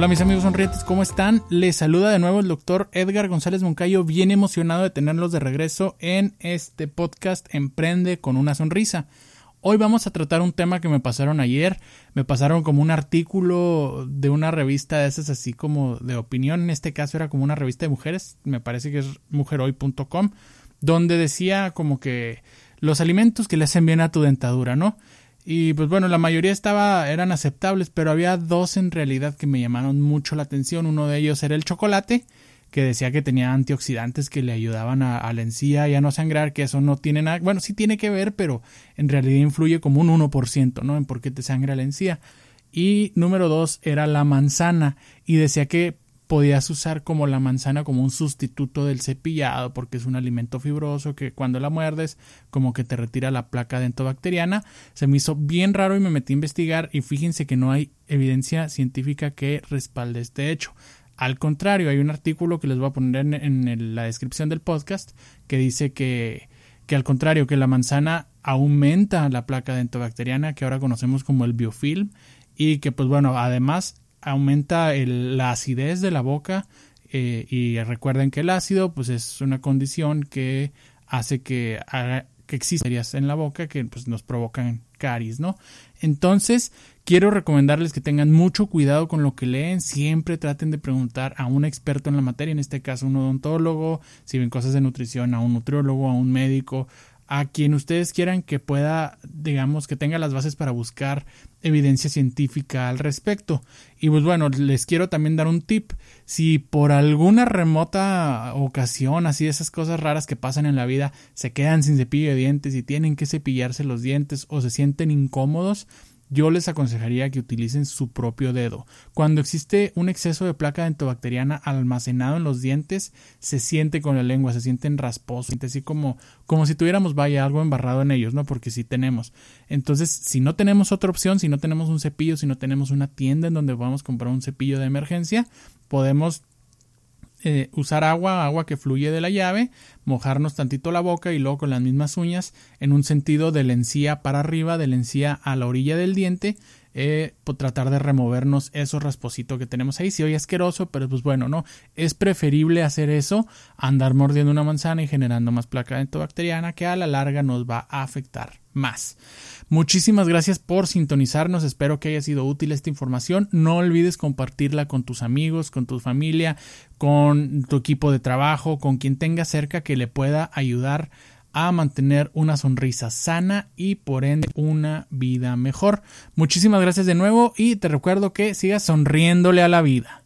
Hola mis amigos sonrientes, ¿cómo están? Les saluda de nuevo el doctor Edgar González Moncayo, bien emocionado de tenerlos de regreso en este podcast Emprende con una sonrisa. Hoy vamos a tratar un tema que me pasaron ayer, me pasaron como un artículo de una revista de esas así como de opinión, en este caso era como una revista de mujeres, me parece que es mujerhoy.com, donde decía como que los alimentos que le hacen bien a tu dentadura, ¿no? Y pues bueno, la mayoría estaba, eran aceptables, pero había dos en realidad que me llamaron mucho la atención. Uno de ellos era el chocolate, que decía que tenía antioxidantes que le ayudaban a, la encía y a no sangrar, que eso no tiene nada, bueno, sí tiene que ver, pero en realidad influye como un 1%, ¿no? En por qué te sangra la encía. Y número dos era la manzana, y decía que podías usar como la manzana como un sustituto del cepillado porque es un alimento fibroso que cuando la muerdes como que te retira la placa dentobacteriana. Se me hizo bien raro y me metí a investigar y fíjense que no hay evidencia científica que respalde este hecho. Al contrario, hay un artículo que les voy a poner en, la descripción del podcast que dice que, que al contrario, que la manzana aumenta la placa dentobacteriana que ahora conocemos como el biofilm y que pues bueno, además aumenta la acidez de la boca eh, y recuerden que el ácido pues es una condición que hace que, que existan en la boca que pues, nos provocan caries, ¿no? Entonces, quiero recomendarles que tengan mucho cuidado con lo que leen, siempre traten de preguntar a un experto en la materia, en este caso un odontólogo, si ven cosas de nutrición, a un nutriólogo, a un médico, a quien ustedes quieran que pueda, digamos, que tenga las bases para buscar evidencia científica al respecto. Y pues bueno, les quiero también dar un tip. Si por alguna remota ocasión, así esas cosas raras que pasan en la vida, se quedan sin cepillo de dientes y tienen que cepillarse los dientes o se sienten incómodos, yo les aconsejaría que utilicen su propio dedo. Cuando existe un exceso de placa dentobacteriana almacenado en los dientes, se siente con la lengua, se sienten rasposos, así como, como si tuviéramos, vaya, algo embarrado en ellos, ¿no? Porque sí tenemos. Entonces, si no tenemos otra opción, si no tenemos un cepillo, si no tenemos una tienda en donde podamos comprar un cepillo de emergencia, podemos eh, usar agua, agua que fluye de la llave, mojarnos tantito la boca y luego con las mismas uñas en un sentido de la encía para arriba, de la encía a la orilla del diente, eh, tratar de removernos esos raspositos que tenemos ahí. Si hoy asqueroso, pero pues bueno, no. Es preferible hacer eso andar mordiendo una manzana y generando más placa dentobacteriana que a la larga nos va a afectar más. Muchísimas gracias por sintonizarnos, espero que haya sido útil esta información. No olvides compartirla con tus amigos, con tu familia, con tu equipo de trabajo, con quien tenga cerca que le pueda ayudar a mantener una sonrisa sana y por ende una vida mejor. Muchísimas gracias de nuevo y te recuerdo que sigas sonriéndole a la vida.